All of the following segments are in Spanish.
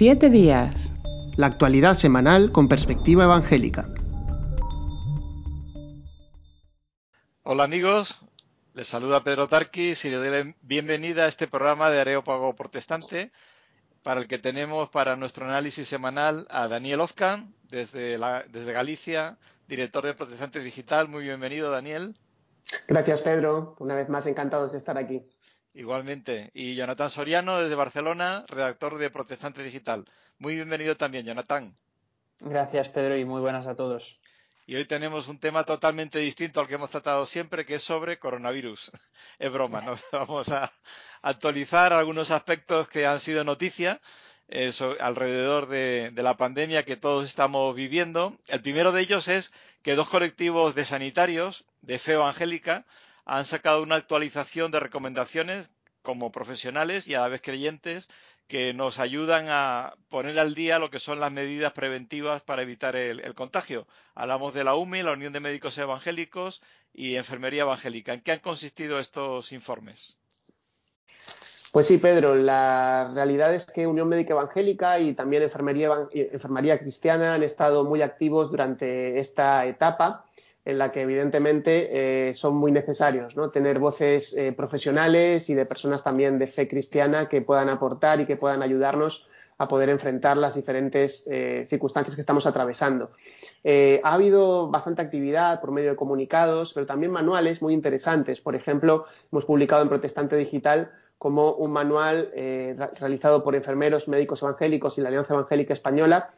Siete días. La actualidad semanal con perspectiva evangélica. Hola amigos, les saluda Pedro Tarquis y les doy la bienvenida a este programa de Areópago Protestante, para el que tenemos para nuestro análisis semanal a Daniel Ofcan, desde, desde Galicia, director de Protestante Digital. Muy bienvenido, Daniel. Gracias, Pedro. Una vez más, encantados de estar aquí. Igualmente. Y Jonathan Soriano, desde Barcelona, redactor de Protestante Digital. Muy bienvenido también, Jonathan. Gracias, Pedro, y muy buenas a todos. Y hoy tenemos un tema totalmente distinto al que hemos tratado siempre, que es sobre coronavirus. Es broma, ¿no? Vamos a actualizar algunos aspectos que han sido noticia eh, alrededor de, de, la pandemia que todos estamos viviendo. El primero de ellos es que dos colectivos de sanitarios de fe evangélica han sacado una actualización de recomendaciones como profesionales y a la vez creyentes que nos ayudan a poner al día lo que son las medidas preventivas para evitar el, contagio. Hablamos de la UMI, la Unión de Médicos Evangélicos y Enfermería Evangélica. ¿En qué han consistido estos informes? Pues sí, Pedro, la realidad es que Unión Médica Evangélica y también Enfermería, Enfermería Cristiana han estado muy activos durante esta etapa en la que evidentemente eh, son muy necesarios, ¿no? Tener voces eh, profesionales y de personas también de fe cristiana que puedan aportar y que puedan ayudarnos a poder enfrentar las diferentes eh, circunstancias que estamos atravesando. ha habido bastante actividad por medio de comunicados, pero también manuales muy interesantes. Por ejemplo, hemos publicado en Protestante Digital como un manual realizado por enfermeros, médicos evangélicos y la Alianza Evangélica Española,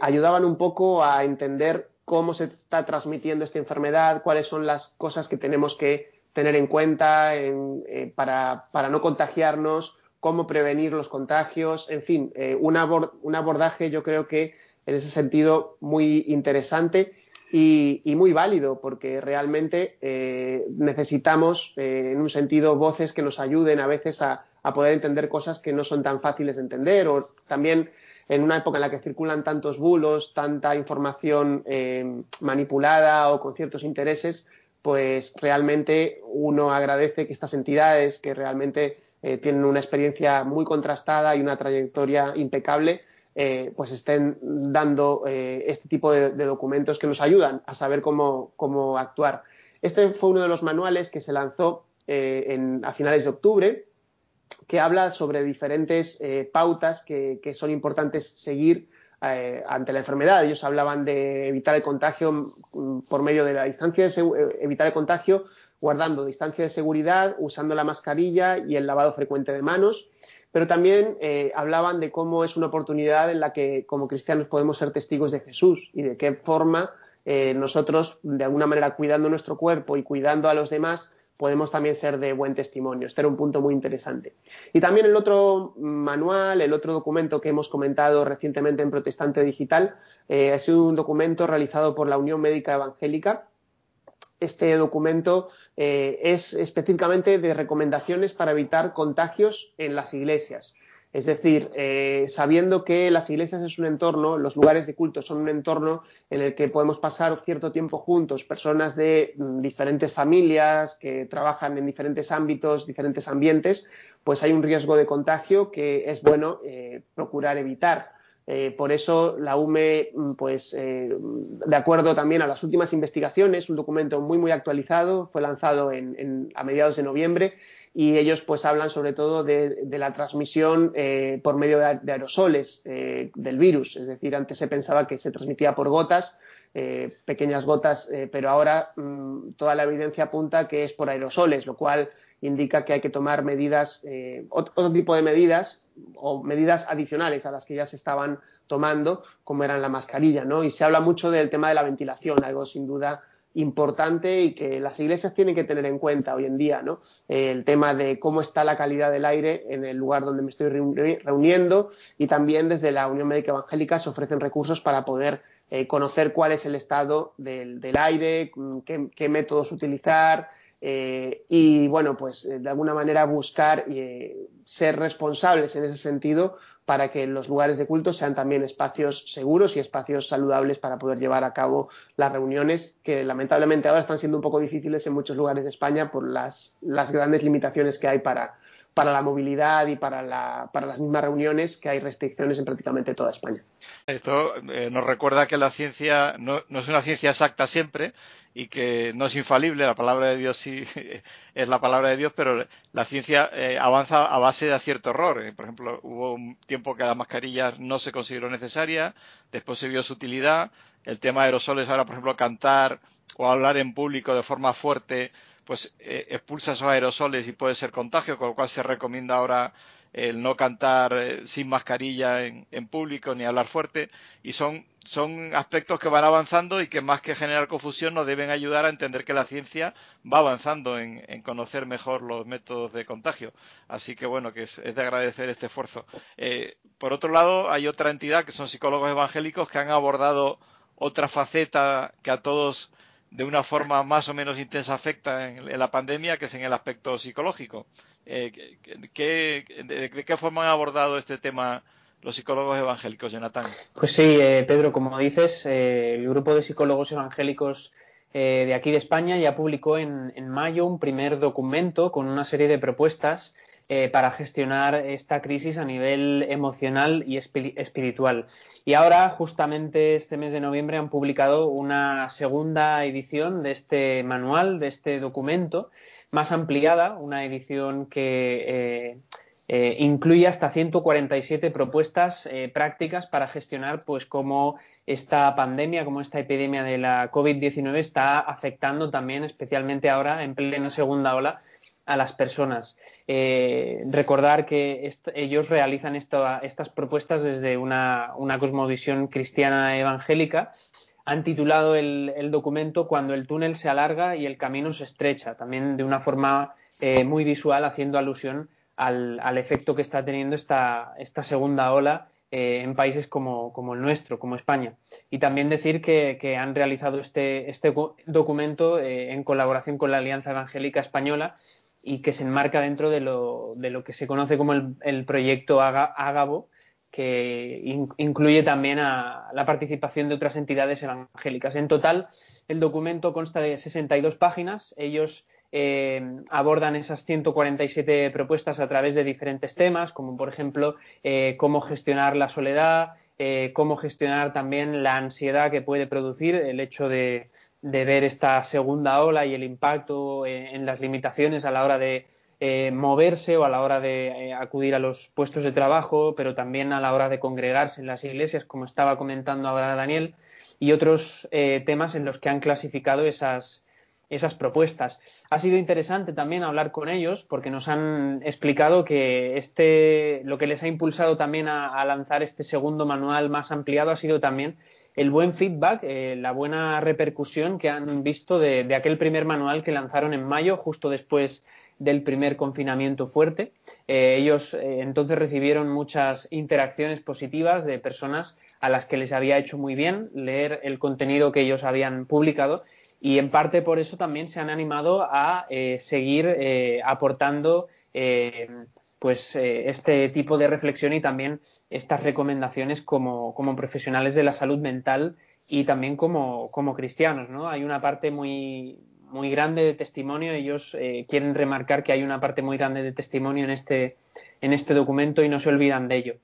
ayudaban un poco a entender cómo se está transmitiendo esta enfermedad, cuáles son las cosas que tenemos que tener en cuenta eh, para, no contagiarnos, cómo prevenir los contagios, en fin, eh, un, abordaje yo creo que en ese sentido muy interesante y, muy válido, porque realmente eh, necesitamos, en un sentido, voces que nos ayuden a veces a, a poder entender cosas que no son tan fáciles de entender o también en una época en la que circulan tantos bulos, tanta información eh, manipulada o con ciertos intereses, pues realmente uno agradece que estas entidades que realmente eh, tienen una experiencia muy contrastada y una trayectoria impecable, eh, pues estén dando este tipo de, documentos que nos ayudan a saber cómo, cómo, actuar. Este fue uno de los manuales que se lanzó a finales de octubre que habla sobre diferentes eh, pautas que, son importantes seguir eh, ante la enfermedad. Ellos hablaban de evitar el contagio mm, por medio de la distancia de eh, evitar el contagio guardando distancia de seguridad, usando la mascarilla y el lavado frecuente de manos. Pero también hablaban de cómo es una oportunidad en la que como cristianos podemos ser testigos de Jesús y de qué forma nosotros, de alguna manera, cuidando nuestro cuerpo y cuidando a los demás, podemos también ser de buen testimonio. Este era un punto muy interesante. Y también el otro manual, el otro documento que hemos comentado recientemente en Protestante Digital, eh, ha sido un documento realizado por la Unión Médica Evangélica. Este documento eh, es específicamente de recomendaciones para evitar contagios en las iglesias. Es decir, eh, sabiendo que las iglesias es un entorno, los lugares de culto son un entorno en el que podemos pasar cierto tiempo juntos, personas de mm, diferentes familias que trabajan en diferentes ámbitos, diferentes ambientes, pues hay un riesgo de contagio que es bueno eh, procurar evitar. Eh, por eso la UME, mm, pues de acuerdo también a las últimas investigaciones, un documento muy muy actualizado, fue lanzado a mediados de noviembre y ellos pues hablan sobre todo de, la transmisión eh, por medio de, aerosoles eh, del virus. Es decir, antes se pensaba que se transmitía por gotas, eh, pequeñas gotas, pero ahora mm, toda la evidencia apunta que es por aerosoles, lo cual indica que hay que tomar medidas, otro, tipo de medidas o medidas adicionales a las que ya se estaban tomando, como eran la mascarilla, ¿no? Y se habla mucho del tema de la ventilación, algo sin duda importante y que las iglesias tienen que tener en cuenta hoy en día, ¿no? El tema de cómo está la calidad del aire en el lugar donde me estoy reuniendo y también desde la Unión Médica Evangélica se ofrecen recursos para poder eh, conocer cuál es el estado del, aire, mm, qué, métodos utilizar eh, y, bueno, pues eh, de alguna manera buscar ser responsables en ese sentido para que los lugares de culto sean también espacios seguros y espacios saludables para poder llevar a cabo las reuniones que lamentablemente ahora están siendo un poco difíciles en muchos lugares de España por las, grandes limitaciones que hay para para la movilidad y para, la, para las mismas reuniones que hay restricciones en prácticamente toda España. Esto eh, nos recuerda que la ciencia no, es una ciencia exacta siempre y que no es infalible. La palabra de Dios sí es la palabra de Dios, pero la ciencia eh, avanza a base de acierto error. Eh, por ejemplo, hubo un tiempo que la mascarilla no se consideró necesaria, después se vio su utilidad. El tema de aerosoles ahora, por ejemplo, cantar o hablar en público de forma fuerte pues eh, expulsa esos aerosoles y puede ser contagio, con lo cual se recomienda ahora el no cantar eh, sin mascarilla en, público ni hablar fuerte y son, son aspectos que van avanzando y que más que generar confusión nos deben ayudar a entender que la ciencia va avanzando en, conocer mejor los métodos de contagio. Así que bueno, que es, de agradecer este esfuerzo. Eh, por otro lado, hay otra entidad que son psicólogos evangélicos que han abordado otra faceta que a todos de una forma más o menos intensa afecta en, la pandemia, que es en el aspecto psicológico. Eh, de, qué forma han abordado este tema los psicólogos evangélicos, Jonathan? Pues sí, eh, Pedro, como dices, eh, el grupo de psicólogos evangélicos de aquí de España ya publicó en, en, mayo un primer documento con una serie de propuestas para gestionar esta crisis a nivel emocional y espiritual. Y ahora, justamente este mes de noviembre, han publicado una segunda edición de este manual, de este documento, más ampliada, una edición que eh, eh, incluye hasta 147 propuestas eh, prácticas para gestionar pues cómo esta pandemia, cómo esta epidemia de la COVID-19 está afectando también, especialmente ahora en plena segunda ola, a las personas. Eh, recordar que ellos realizan estas propuestas desde una, cosmovisión cristiana evangélica. Han titulado el, documento Cuando el túnel se alarga y el camino se estrecha, también de una forma eh, muy visual, haciendo alusión al, efecto que está teniendo esta, segunda ola eh, en países como, el nuestro, como España. Y también decir que, han realizado este, este documento en colaboración con la Alianza Evangélica Española y que se enmarca dentro de lo, de lo que se conoce como el, proyecto Ágabo, que incluye también la participación de otras entidades evangélicas. En total, el documento consta de 62 páginas. Ellos eh, abordan esas 147 propuestas a través de diferentes temas, como por ejemplo eh, cómo gestionar la soledad, eh, cómo gestionar también la ansiedad que puede producir el hecho de, de ver esta segunda ola y el impacto eh, en las limitaciones a la hora de eh, moverse o a la hora de eh, acudir a los puestos de trabajo, pero también a la hora de congregarse en las iglesias, como estaba comentando ahora Daniel, y otros temas en los que han clasificado esas, esas propuestas. Ha sido interesante también hablar con ellos porque nos han explicado que este, lo que les ha impulsado también a lanzar este segundo manual más ampliado ha sido también el buen feedback, eh, la buena repercusión que han visto de, aquel primer manual que lanzaron en mayo, justo después del primer confinamiento fuerte. Eh, ellos eh, entonces recibieron muchas interacciones positivas de personas a las que les había hecho muy bien leer el contenido que ellos habían publicado y en parte por eso también se han animado a seguir aportando pues eh, este tipo de reflexión y también estas recomendaciones como, profesionales de la salud mental y también como, cristianos, ¿no? Hay una parte muy, muy grande de testimonio, ellos eh, quieren remarcar que hay una parte muy grande de testimonio en este, en este documento y no se olvidan de ello.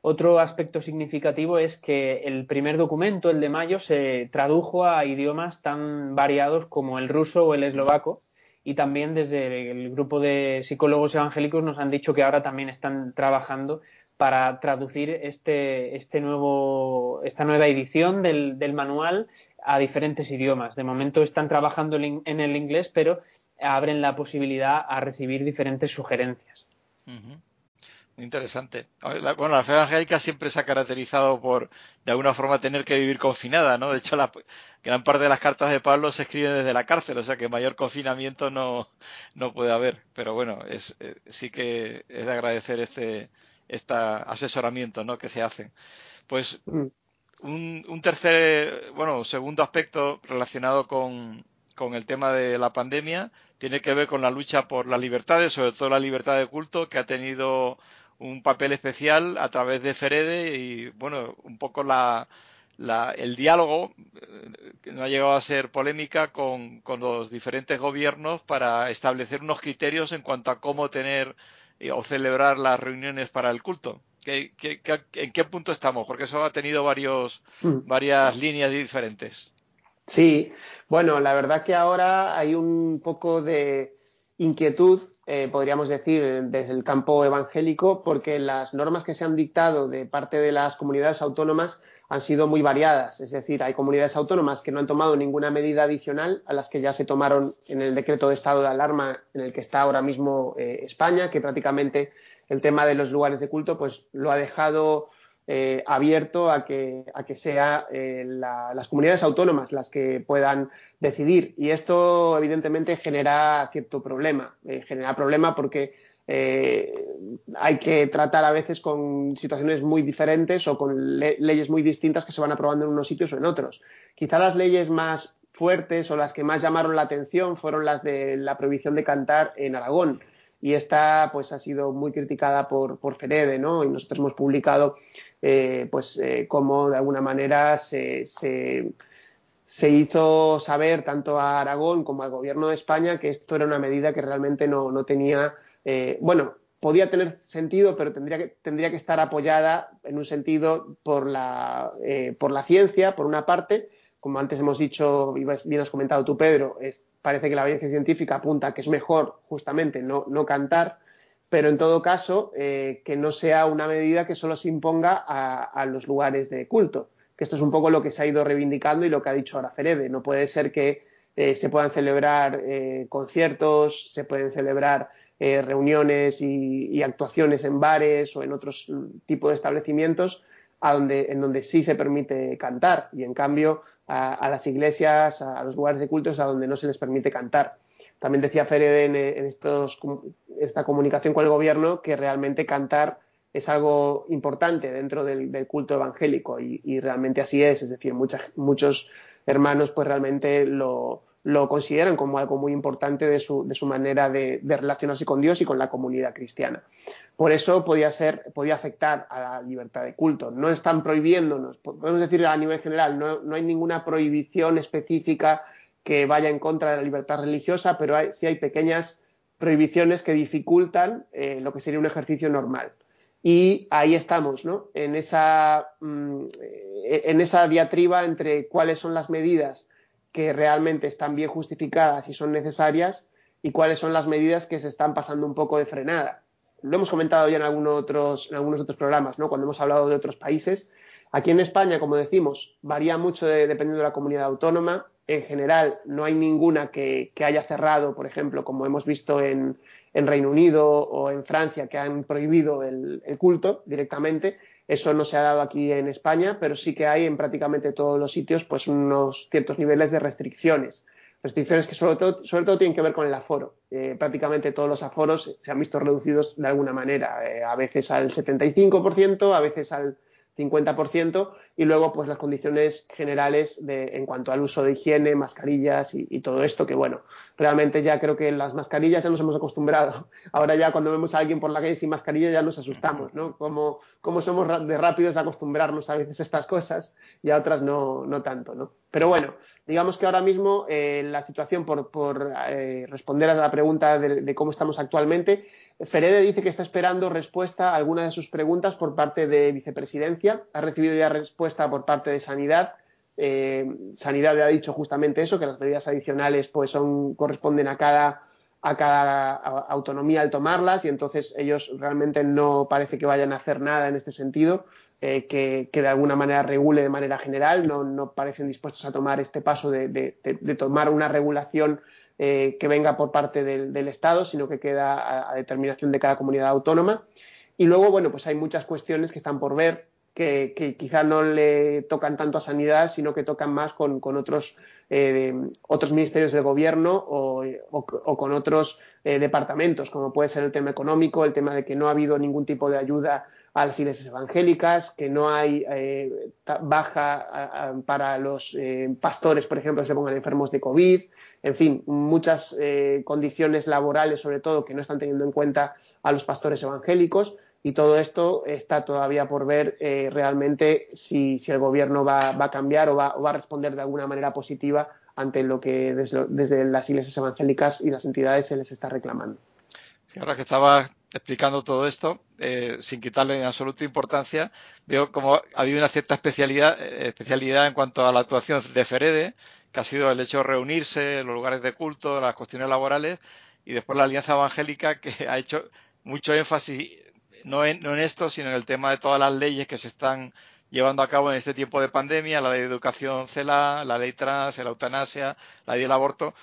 Otro aspecto significativo es que el primer documento, el de mayo, se tradujo a idiomas tan variados como el ruso o el eslovaco, y también desde el grupo de psicólogos evangélicos nos han dicho que ahora también están trabajando para traducir este, este nuevo, esta nueva edición del, manual a diferentes idiomas. De momento están trabajando en el inglés, pero abren la posibilidad a recibir diferentes sugerencias. Muy interesante. Bueno, la fe evangélica siempre se ha caracterizado por, de alguna forma, tener que vivir confinada, ¿no? De hecho, la gran parte de las cartas de Pablo se escriben desde la cárcel, o sea que mayor confinamiento no, no puede haber. Pero bueno, es, eh, sí que es de agradecer este, este asesoramiento, ¿no? Que se hace. Pues mm. un, un tercer, bueno, segundo aspecto relacionado con, con el tema de la pandemia tiene que ver con la lucha por las libertades, sobre todo la libertad de culto, que ha tenido un papel especial a través de Ferede y, bueno, un poco la, el diálogo eh, que no ha llegado a ser polémica con, los diferentes gobiernos para establecer unos criterios en cuanto a cómo tener o celebrar las reuniones para el culto. ¿Qué, en qué punto estamos? Porque eso ha tenido varios, mm. varias líneas diferentes. Sí, bueno, la verdad que ahora hay un poco de inquietud, eh, podríamos decir, desde el campo evangélico, porque las normas que se han dictado de parte de las comunidades autónomas han sido muy variadas. Es decir, hay comunidades autónomas que no han tomado ninguna medida adicional a las que ya se tomaron en el decreto de estado de alarma en el que está ahora mismo eh, España, que prácticamente el tema de los lugares de culto pues lo ha dejado eh, abierto a que, a que eh, las comunidades autónomas las que puedan decidir. Y esto, evidentemente, genera cierto problema. genera problema porque eh, hay que tratar a veces con situaciones muy diferentes o con leyes muy distintas que se van aprobando en unos sitios o en otros. Quizá las leyes más fuertes o las que más llamaron la atención fueron las de la prohibición de cantar en Aragón. Y esta pues ha sido muy criticada por, por Ferede, ¿no? Y nosotros hemos publicado eh, pues eh, cómo de alguna manera se, se, hizo saber tanto a Aragón como al gobierno de España que esto era una medida que realmente no, no tenía eh, bueno, podía tener sentido, pero tendría que, tendría que estar apoyada en un sentido por la, eh, por la ciencia, por una parte, como antes hemos dicho y bien has comentado tú, Pedro, parece que la evidencia científica apunta que es mejor justamente no, cantar, pero en todo caso eh, que no sea una medida que solo se imponga a, los lugares de culto, que esto es un poco lo que se ha ido reivindicando y lo que ha dicho ahora Ferede. No puede ser que se puedan celebrar conciertos, se pueden celebrar eh, reuniones y, actuaciones en bares o en otros tipos de establecimientos en donde sí se permite cantar y en cambio a, las iglesias, a los lugares de culto es a donde no se les permite cantar. También decía Ferede en, esta comunicación con el gobierno que realmente cantar es algo importante dentro del, culto evangélico y, realmente así es, es decir, muchos hermanos pues realmente lo, lo consideran como algo muy importante de su, de su manera de, relacionarse con Dios y con la comunidad cristiana. Por eso podía, ser, podía afectar a la libertad de culto. No están prohibiéndonos, podemos decir a nivel general, no, hay ninguna prohibición específica que vaya en contra de la libertad religiosa, pero sí hay pequeñas prohibiciones que dificultan eh, lo que sería un ejercicio normal. Y ahí estamos, ¿no? En esa, mm, en esa diatriba entre cuáles son las medidas que realmente están bien justificadas y son necesarias y cuáles son las medidas que se están pasando un poco de frenada. Lo hemos comentado ya en, algunos otros, en algunos otros programas, ¿no? cuando hemos hablado de otros países. Aquí en España, como decimos, varía mucho dependiendo de la comunidad autónoma. En general, no hay ninguna que, haya cerrado, por ejemplo, como hemos visto en, Reino Unido o en Francia, que han prohibido el culto directamente. Eso no se ha dado aquí en España, pero sí que hay en prácticamente todos los sitios pues unos ciertos niveles de restricciones. Restricciones que sobre todo, sobre todo tienen que ver con el aforo. Eh, prácticamente todos los aforos se han visto reducidos de alguna manera, eh, a veces al 75%, a veces al 50% y luego pues las condiciones generales de, en cuanto al uso de higiene, mascarillas y, todo esto que bueno, realmente ya creo que las mascarillas ya nos hemos acostumbrado. Ahora ya cuando vemos a alguien por la calle sin mascarilla ya nos asustamos, ¿no? Como, como somos de rápidos a acostumbrarnos a veces a estas cosas y a otras no, no tanto, ¿no? Pero bueno, digamos que ahora mismo eh, la situación por, eh, responder a la pregunta de cómo estamos actualmente Ferede dice que está esperando respuesta a alguna de sus preguntas por parte de vicepresidencia. Ha recibido ya respuesta por parte de Sanidad. Eh, Sanidad le ha dicho justamente eso, que las medidas adicionales pues son, corresponden a cada, autonomía al tomarlas y entonces ellos realmente no parece que vayan a hacer nada en este sentido, eh, que, de alguna manera regule de manera general. No, parecen dispuestos a tomar este paso de tomar una regulación eh, que venga por parte del, Estado, sino que queda a, determinación de cada comunidad autónoma. Y luego, bueno, pues hay muchas cuestiones que están por ver, que, quizá no le tocan tanto a sanidad, sino que tocan más con, otros, eh, otros ministerios del gobierno o, con otros eh, departamentos, como puede ser el tema económico, el tema de que no ha habido ningún tipo de ayuda a las iglesias evangélicas, que no hay baja para los pastores, por ejemplo, que se pongan enfermos de COVID, en fin, muchas eh, condiciones laborales, sobre todo, que no están teniendo en cuenta a los pastores evangélicos. Y todo esto está todavía por ver eh, realmente si, el gobierno va, a cambiar o va, a responder de alguna manera positiva ante lo que desde, las iglesias evangélicas y las entidades se les está reclamando. Sí, ahora que estaba explicando todo esto, eh, sin quitarle en absoluta importancia, veo como ha habido una cierta especialidad, eh, especialidad en cuanto a la actuación de Ferede, que ha sido el hecho de reunirse, los lugares de culto, las cuestiones laborales, y después la Alianza Evangélica, que ha hecho mucho énfasis no en, no en esto, sino en el tema de todas las leyes que se están llevando a cabo en este tiempo de pandemia, la ley de educación CELA, la ley trans, la eutanasia, la ley del aborto,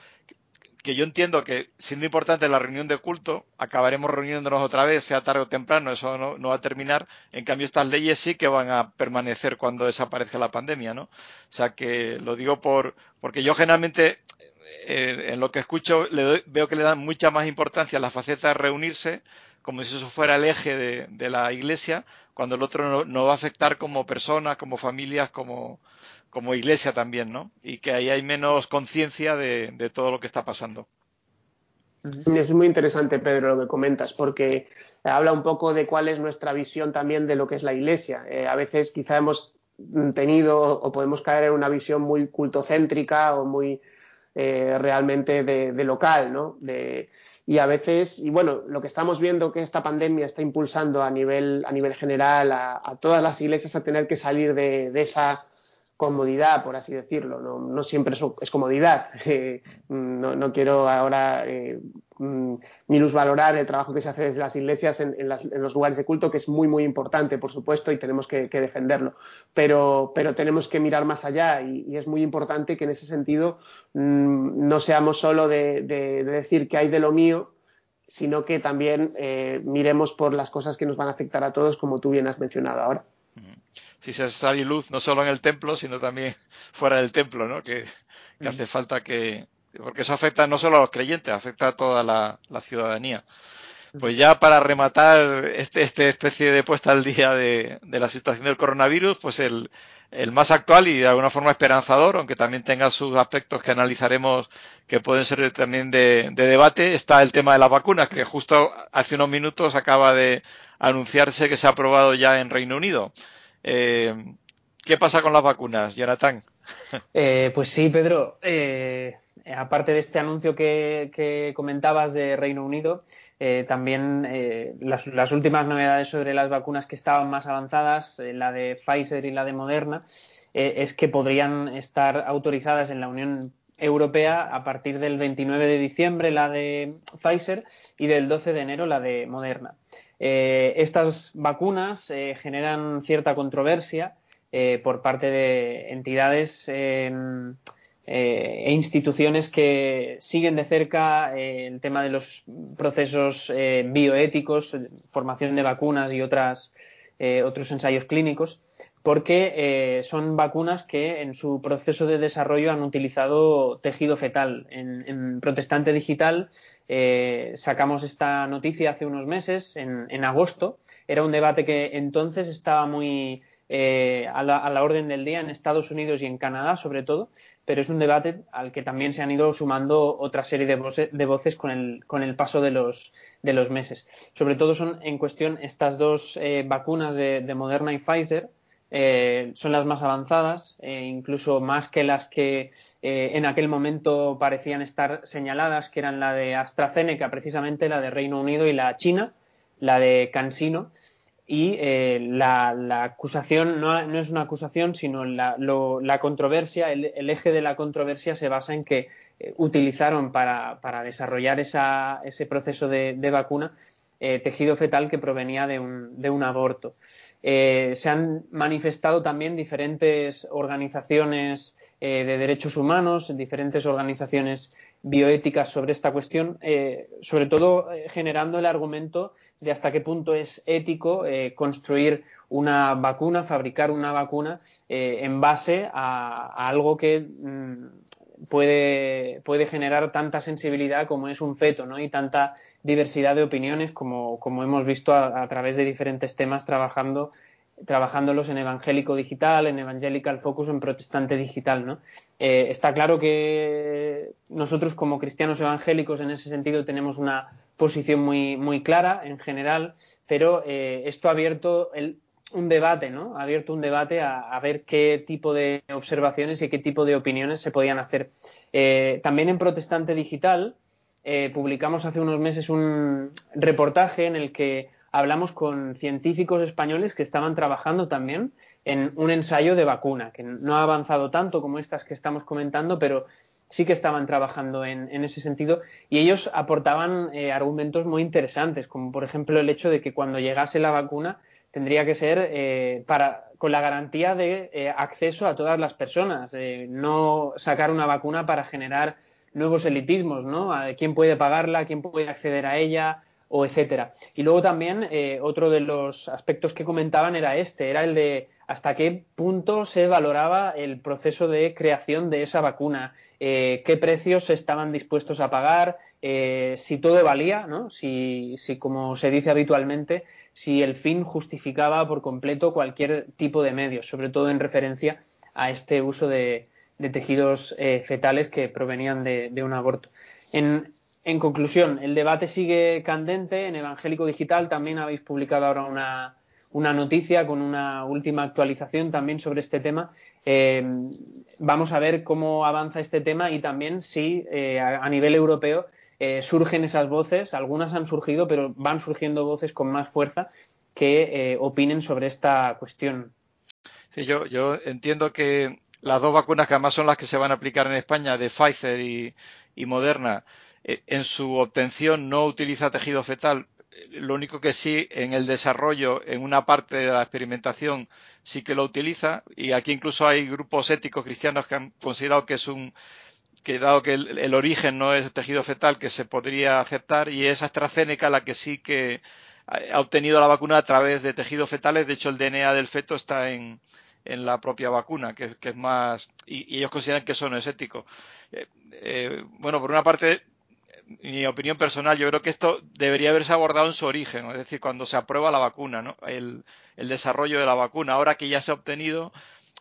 que yo entiendo que siendo importante la reunión de culto, acabaremos reuniéndonos otra vez, sea tarde o temprano, eso no, va a terminar. En cambio, estas leyes sí que van a permanecer cuando desaparezca la pandemia, ¿no? O sea que lo digo por, porque yo generalmente eh, en lo que escucho le veo que le dan mucha más importancia a la faceta de reunirse, como si eso fuera el eje de, la iglesia, cuando el otro no, va a afectar como personas, como familias, como, como iglesia también, ¿no? Y que ahí hay menos conciencia de, todo lo que está pasando. Es muy interesante, Pedro, lo que comentas, porque habla un poco de cuál es nuestra visión también de lo que es la iglesia. Eh, a veces quizá hemos tenido o podemos caer en una visión muy cultocéntrica o muy eh, realmente de, local, ¿no? Y a veces, y bueno, lo que estamos viendo que esta pandemia está impulsando a nivel, a nivel general a, todas las iglesias a tener que salir de, de esa comodidad, por así decirlo. No, no siempre es, comodidad. Eh, no, no, quiero ahora eh, mm, minusvalorar el trabajo que se hace desde las iglesias en, los lugares de culto, que es muy, muy importante, por supuesto, y tenemos que, defenderlo. Pero, pero, tenemos que mirar más allá y, es muy importante que en ese sentido mm, no seamos solo de, decir que hay de lo mío, sino que también eh, miremos por las cosas que nos van a afectar a todos, como tú bien has mencionado ahora si se sale luz no solo en el templo, sino también fuera del templo, ¿no? Que, mm. hace falta que, porque eso afecta no solo a los creyentes, afecta a toda la, ciudadanía. Pues ya para rematar este, este especie de puesta al día de, la situación del coronavirus, pues el, el, más actual y de alguna forma esperanzador, aunque también tenga sus aspectos que analizaremos que pueden ser también de, de debate, está el tema de las vacunas, que justo hace unos minutos acaba de anunciarse que se ha aprobado ya en Reino Unido. Eh, ¿Qué pasa con las vacunas, Jonathan? Eh, pues sí, Pedro. Eh, aparte de este anuncio que, comentabas de Reino Unido, también las, últimas novedades sobre las vacunas que estaban más avanzadas, la de Pfizer y la de Moderna, es que podrían estar autorizadas en la Unión Europea a partir del 29 de diciembre la de Pfizer y del 12 de enero la de Moderna. Eh, estas vacunas eh, generan cierta controversia eh, por parte de entidades em, e instituciones que siguen de cerca el tema de los procesos bioéticos, formación de vacunas y otras, otros ensayos clínicos porque son vacunas que en su proceso de desarrollo han utilizado tejido fetal. en Protestante Digital eh, sacamos esta noticia hace unos meses, en, agosto. Era un debate que entonces estaba muy eh, a, la, orden del día en Estados Unidos y en Canadá, sobre todo, pero es un debate al que también se han ido sumando otra serie de, voces con el, paso de los, meses. Sobre todo son en cuestión estas dos eh, vacunas de, Moderna y Pfizer, son las más avanzadas, incluso más que las que eh, en aquel momento parecían estar señaladas, que eran la de AstraZeneca, precisamente la de Reino Unido y la China, la de CanSino. Y eh, la, acusación no, es una acusación, sino la, controversia, el, eje de la controversia se basa en que eh, utilizaron para, desarrollar ese proceso de, vacuna tejido fetal que provenía de un, de un aborto. se han manifestado también diferentes organizaciones eh, de derechos humanos, diferentes organizaciones bioéticas sobre esta cuestión, eh, sobre todo eh, generando el argumento de hasta qué punto es ético construir una vacuna, fabricar una vacuna en base a, algo que mm, puede, puede, generar tanta sensibilidad como es un feto ¿no? y tanta diversidad de opiniones como, como hemos visto a través de diferentes temas trabajando trabajándolos en evangélico digital, en evangelical focus, en protestante digital, ¿no? Eh, está claro que nosotros como cristianos evangélicos en ese sentido tenemos una posición muy, muy clara en general, pero eh, esto ha abierto un debate, ¿no? Ha abierto un debate a, ver qué tipo de observaciones y qué tipo de opiniones se podían hacer. Eh, también en protestante digital eh, publicamos hace unos meses un reportaje en el que hablamos con científicos españoles que estaban trabajando también en un ensayo de vacuna, que no ha avanzado tanto como estas que estamos comentando, pero sí que estaban trabajando en, ese sentido. Y ellos aportaban eh, argumentos muy interesantes, como por ejemplo el hecho de que cuando llegase la vacuna tendría que ser eh, para, con la garantía de acceso a todas las personas, no sacar una vacuna para generar nuevos elitismos, ¿no? Quién puede pagarla, quién puede acceder a ella, o etcétera. Y luego también eh, otro de los aspectos que comentaban era este, era el de hasta qué punto se valoraba el proceso de creación de esa vacuna, eh, qué precios estaban dispuestos a pagar, eh, si todo valía, ¿no? Si, si, como se dice habitualmente, si el fin justificaba por completo cualquier tipo de medios, sobre todo en referencia a este uso de, de tejidos eh, fetales que provenían de, un aborto. En, conclusión, el debate sigue candente. En Evangélico Digital también habéis publicado ahora una, noticia con una última actualización también sobre este tema. Eh, vamos a ver cómo avanza este tema y también si eh, a, nivel europeo surgen esas voces. Algunas han surgido, pero van surgiendo voces con más fuerza que opinen sobre esta cuestión. Sí, yo, yo entiendo que las dos vacunas que además son las que se van a aplicar en España, de Pfizer y, Moderna, eh, en su obtención no utiliza tejido fetal. Lo único que sí, en el desarrollo, en una parte de la experimentación, sí que lo utiliza. Y aquí incluso hay grupos éticos cristianos que han considerado que es un que dado que el, origen no es tejido fetal, que se podría aceptar, y es AstraZeneca la que sí que ha obtenido la vacuna a través de tejidos fetales. De hecho, el DNA del feto está en, en la propia vacuna, que, es más. Y, ellos consideran que eso no es ético. Eh, eh, bueno, por una parte, mi opinión personal, yo creo que esto debería haberse abordado en su origen, es decir, cuando se aprueba la vacuna, ¿no? el, desarrollo de la vacuna. Ahora que ya se ha obtenido,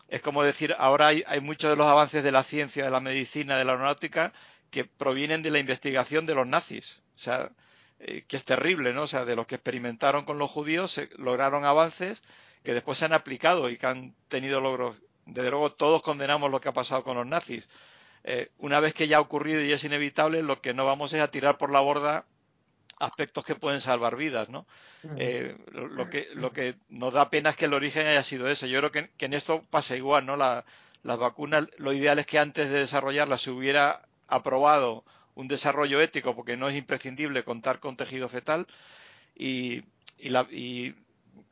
es como decir, ahora hay, hay muchos de los avances de la ciencia, de la medicina, de la aeronáutica, que provienen de la investigación de los nazis. O sea, eh, que es terrible, ¿no? O sea, de los que experimentaron con los judíos, se lograron avances que después se han aplicado y que han tenido logros. Desde luego todos condenamos lo que ha pasado con los nazis. Eh, una vez que ya ha ocurrido y es inevitable, lo que no vamos es a tirar por la borda aspectos que pueden salvar vidas, ¿no? Eh, lo, que, lo que nos da pena es que el origen haya sido ese. Yo creo que, en esto pasa igual, ¿no? las vacunas, lo ideal es que antes de desarrollarlas se hubiera aprobado un desarrollo ético, porque no es imprescindible contar con tejido fetal, y, y, la, y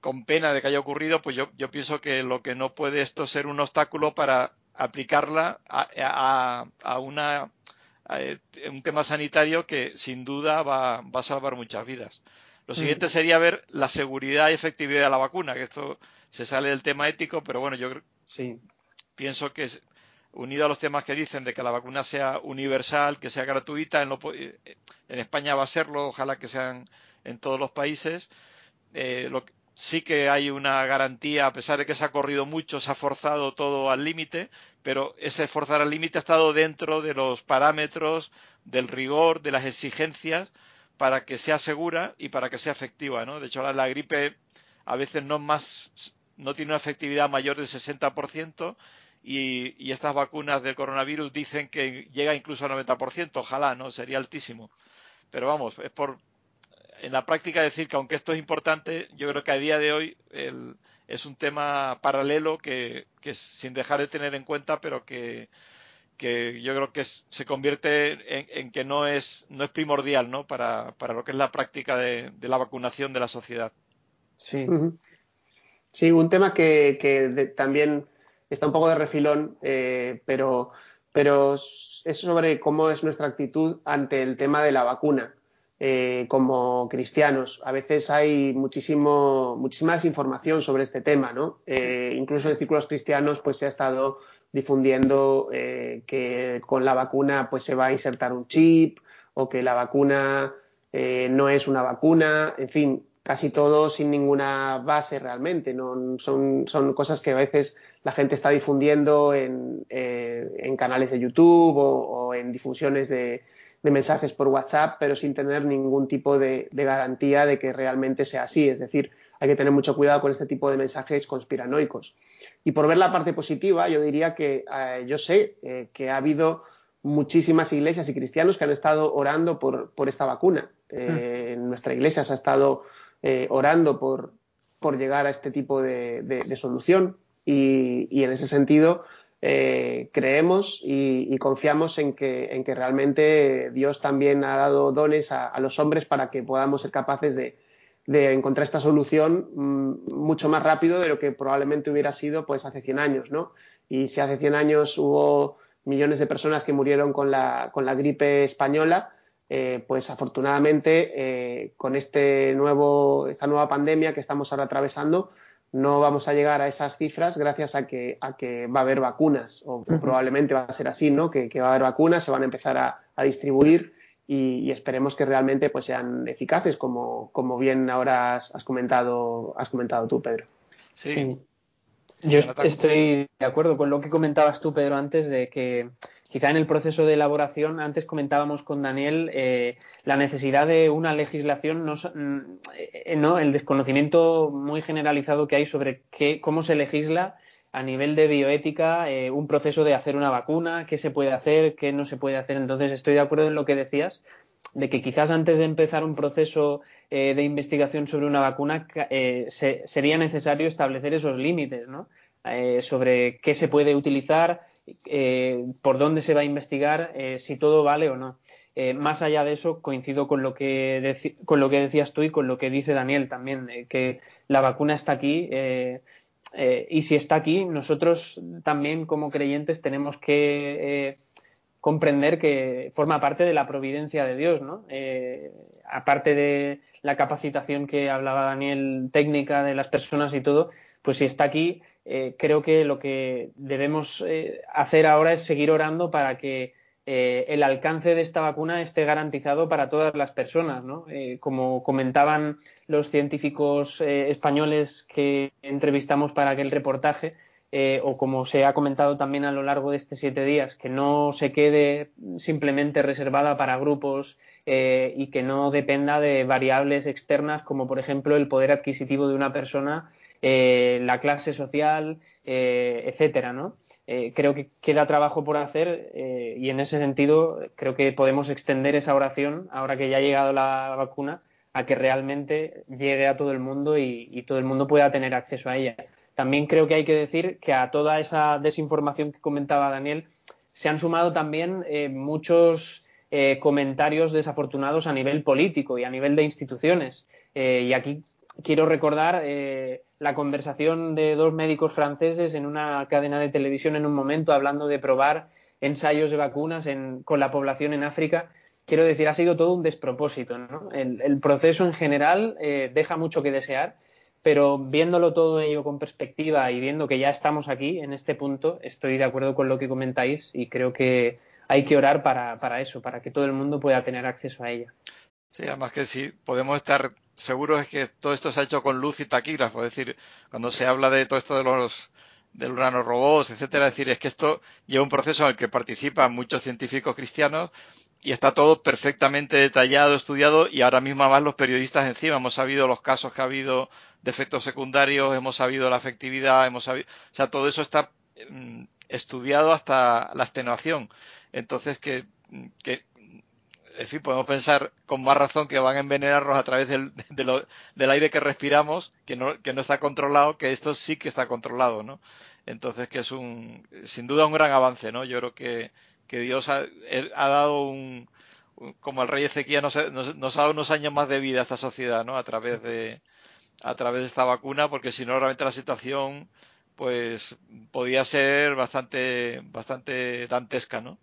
con pena de que haya ocurrido, pues yo, yo pienso que lo que no puede esto ser un obstáculo para aplicarla a, a, una, un tema sanitario que sin duda va, va, a salvar muchas vidas. Lo mm. siguiente sería ver la seguridad y efectividad de la vacuna, que esto se sale del tema ético, pero bueno, yo sí. pienso que unido a los temas que dicen de que la vacuna sea universal, que sea gratuita, en, en España va a serlo, ojalá que sean en todos los países. Eh, lo, sí que hay una garantía, a pesar de que se ha corrido mucho, se ha forzado todo al límite, pero ese forzar al límite ha estado dentro de los parámetros, del rigor, de las exigencias, para que sea segura y para que sea efectiva, ¿no? De hecho, la, gripe a veces no más, no tiene una efectividad mayor del 60%, y, y, estas vacunas del coronavirus dicen que llega incluso al 90%, ojalá, ¿no? Sería altísimo. Pero vamos, es por, en la práctica decir que aunque esto es importante, yo creo que a día de hoy es un tema paralelo que, sin dejar de tener en cuenta, pero que, yo creo que se convierte en, que no es, no es primordial ¿no? Para, para lo que es la práctica de, la vacunación de la sociedad. Sí. Sí, un tema que, también está un poco de refilón, eh, pero, pero es sobre cómo es nuestra actitud ante el tema de la vacuna. Eh, como cristianos. A veces hay muchísimo, muchísima desinformación sobre este tema, ¿no? Eh, incluso en círculos cristianos pues se ha estado difundiendo eh, que con la vacuna pues se va a insertar un chip o que la vacuna no es una vacuna, en fin, casi todo sin ninguna base realmente. ¿no? Son, son cosas que a veces la gente está difundiendo en, en canales de YouTube o en difusiones de, de mensajes por WhatsApp, pero sin tener ningún tipo de, garantía de que realmente sea así. Es decir, hay que tener mucho cuidado con este tipo de mensajes conspiranoicos. Y por ver la parte positiva, yo diría que eh, yo sé eh, que ha habido muchísimas iglesias y cristianos que han estado orando por, por esta vacuna. Eh, nuestra iglesia se ha estado orando por, por, llegar a este tipo de, solución y, en ese sentido eh, creemos y, confiamos en que, en que, realmente Dios también ha dado dones a, los hombres para que podamos ser capaces de, encontrar esta solución mm, mucho más rápido de lo que probablemente hubiera sido pues hace 100 años, ¿no? Y si hace 100 años hubo millones de personas que murieron con la, con la gripe española, eh, pues afortunadamente eh, con este nuevo, esta nueva pandemia que estamos ahora atravesando, no vamos a llegar a esas cifras gracias a que, a que va a haber vacunas, o, probablemente va a ser así, ¿no? Que, va a haber vacunas, se van a empezar a, distribuir y, esperemos que realmente pues, sean eficaces, como, como bien ahora has, has, comentado, has comentado tú, Pedro. Sí, yo estoy de acuerdo con lo que comentabas tú, Pedro, antes de que quizá en el proceso de elaboración, antes comentábamos con Daniel eh, la necesidad de una legislación, no, eh, no, el desconocimiento muy generalizado que hay sobre cómo se legisla a nivel de bioética eh, un proceso de hacer una vacuna, qué se puede hacer, qué no se puede hacer. Entonces, estoy de acuerdo en lo que decías, de que quizás antes de empezar un proceso de investigación sobre una vacuna eh, sería necesario establecer esos límites, ¿no? Sobre qué se puede utilizar, por dónde se va a investigar, si todo vale o no. más allá de eso, coincido con lo, que con lo que decías tú y con lo que dice Daniel también, que la vacuna está aquí. y si está aquí, nosotros también como creyentes tenemos que comprender que forma parte de la providencia de Dios, ¿no? Eh, aparte de la capacitación que hablaba Daniel técnica de las personas y todo, pues si está aquí, eh, creo que lo que debemos eh, hacer ahora es seguir orando para que el alcance de esta vacuna esté garantizado para todas las personas, ¿no? como comentaban los científicos españoles que entrevistamos para aquel reportaje, eh, o como se ha comentado también a lo largo de estos siete días, que no se quede simplemente reservada para grupos eh, y que no dependa de variables externas como por ejemplo el poder adquisitivo de una persona, eh, la clase social, etcétera, ¿no? creo que queda trabajo por hacer y en ese sentido creo que podemos extender esa oración ahora que ya ha llegado la vacuna a que realmente llegue a todo el mundo y todo el mundo pueda tener acceso a ella. También creo que hay que decir que a toda esa desinformación que comentaba Daniel se han sumado también eh, muchos eh, comentarios desafortunados a nivel político y a nivel de instituciones. Eh, y aquí quiero recordar la conversación de dos médicos franceses en una cadena de televisión en un momento hablando de probar ensayos de vacunas con la población en África. Quiero decir, ha sido todo un despropósito. el, proceso en general deja mucho que desear pero viéndolo todo ello con perspectiva y viendo que ya estamos aquí en este punto, estoy de acuerdo con lo que comentáis y creo que hay que orar para, para eso, para que todo el mundo pueda tener acceso a ella. Sí, además que sí, podemos estar seguros es que todo esto se ha hecho con luz y taquígrafo, es decir, cuando se habla de todo esto de los del robots, etcétera, es decir, es que esto lleva un proceso en el que participan muchos científicos cristianos y está todo perfectamente detallado, estudiado y ahora mismo además los periodistas encima hemos sabido los casos que ha habido de efectos secundarios, hemos sabido la efectividad, hemos sabido, o sea, todo eso está mm, estudiado hasta la extenuación. Entonces que, que en fin, podemos pensar con más razón que van a envenenarnos a través del, del aire que respiramos, que no, que no está controlado, que esto sí que está controlado, ¿no? Entonces que es un, sin duda un gran avance, ¿no? Yo creo que, que Dios ha, ha dado un, como el rey Ezequiel nos, nos, ha dado unos años más de vida a esta sociedad, ¿no? A través de, a través de esta vacuna, porque si no, realmente la situación, pues, podía ser bastante, bastante dantesca, ¿no?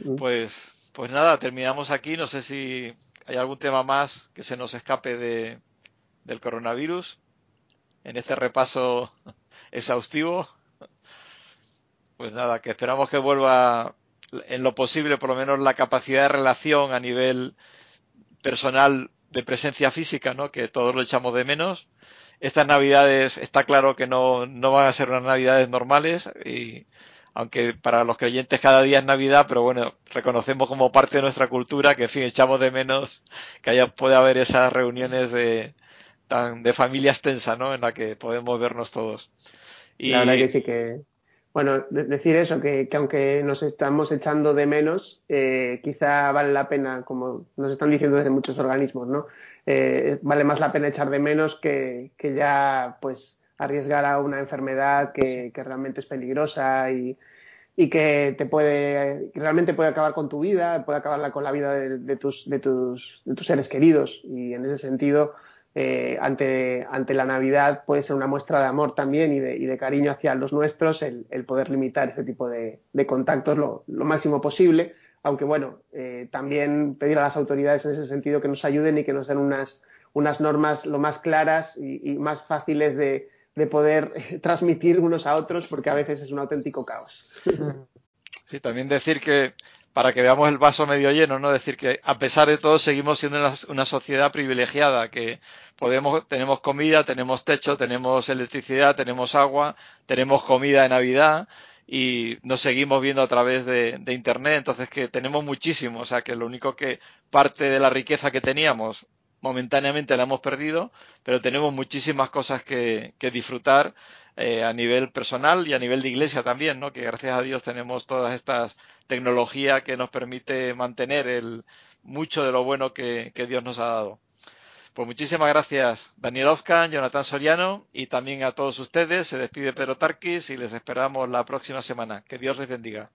Mm. Pues, pues nada, terminamos aquí. No sé si hay algún tema más que se nos escape de, del coronavirus en este repaso exhaustivo. Pues nada, que esperamos que vuelva en lo posible, por lo menos, la capacidad de relación a nivel personal de presencia física, ¿no? Que todos lo echamos de menos. Estas navidades está claro que no, no van a ser unas navidades normales y aunque para los creyentes cada día es Navidad, pero bueno, reconocemos como parte de nuestra cultura que, en fin, echamos de menos que haya, puede haber esas reuniones de, tan, de familia extensa, ¿no? En la que podemos vernos todos. Y... La verdad que sí que, bueno, decir eso, que, aunque nos estamos echando de menos, eh, quizá vale la pena, como nos están diciendo desde muchos organismos, ¿no? Eh, vale más la pena echar de menos que, ya pues arriesgar a una enfermedad que, realmente es peligrosa y, que te puede realmente puede acabar con tu vida, puede acabar con la vida de, tus, de, tus, de tus seres queridos y en ese sentido eh, ante, ante la Navidad puede ser una muestra de amor también y de, y de cariño hacia los nuestros el, poder limitar este tipo de, contactos lo, máximo posible, aunque bueno, eh, también pedir a las autoridades en ese sentido que nos ayuden y que nos den unas, unas normas lo más claras y, más fáciles de, de poder transmitir unos a otros porque a veces es un auténtico caos. Sí, también decir que para que veamos el vaso medio lleno, ¿no? Decir que a pesar de todo seguimos siendo una, sociedad privilegiada, que podemos, tenemos comida, tenemos techo, tenemos electricidad, tenemos agua, tenemos comida de Navidad y nos seguimos viendo a través de, Internet, entonces que tenemos muchísimo, o sea que lo único que parte de la riqueza que teníamos momentáneamente la hemos perdido, pero tenemos muchísimas cosas que, que disfrutar eh, a nivel personal y a nivel de iglesia también, ¿no? Que gracias a Dios tenemos todas estas tecnologías que nos permite mantener el, mucho de lo bueno que, Dios nos ha dado. Pues muchísimas gracias Daniel Ofkan, Jonathan Soriano y también a todos ustedes. Se despide Pedro Tarquis y les esperamos la próxima semana. Que Dios les bendiga.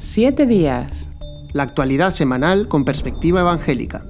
Siete días. La actualidad semanal con perspectiva evangélica.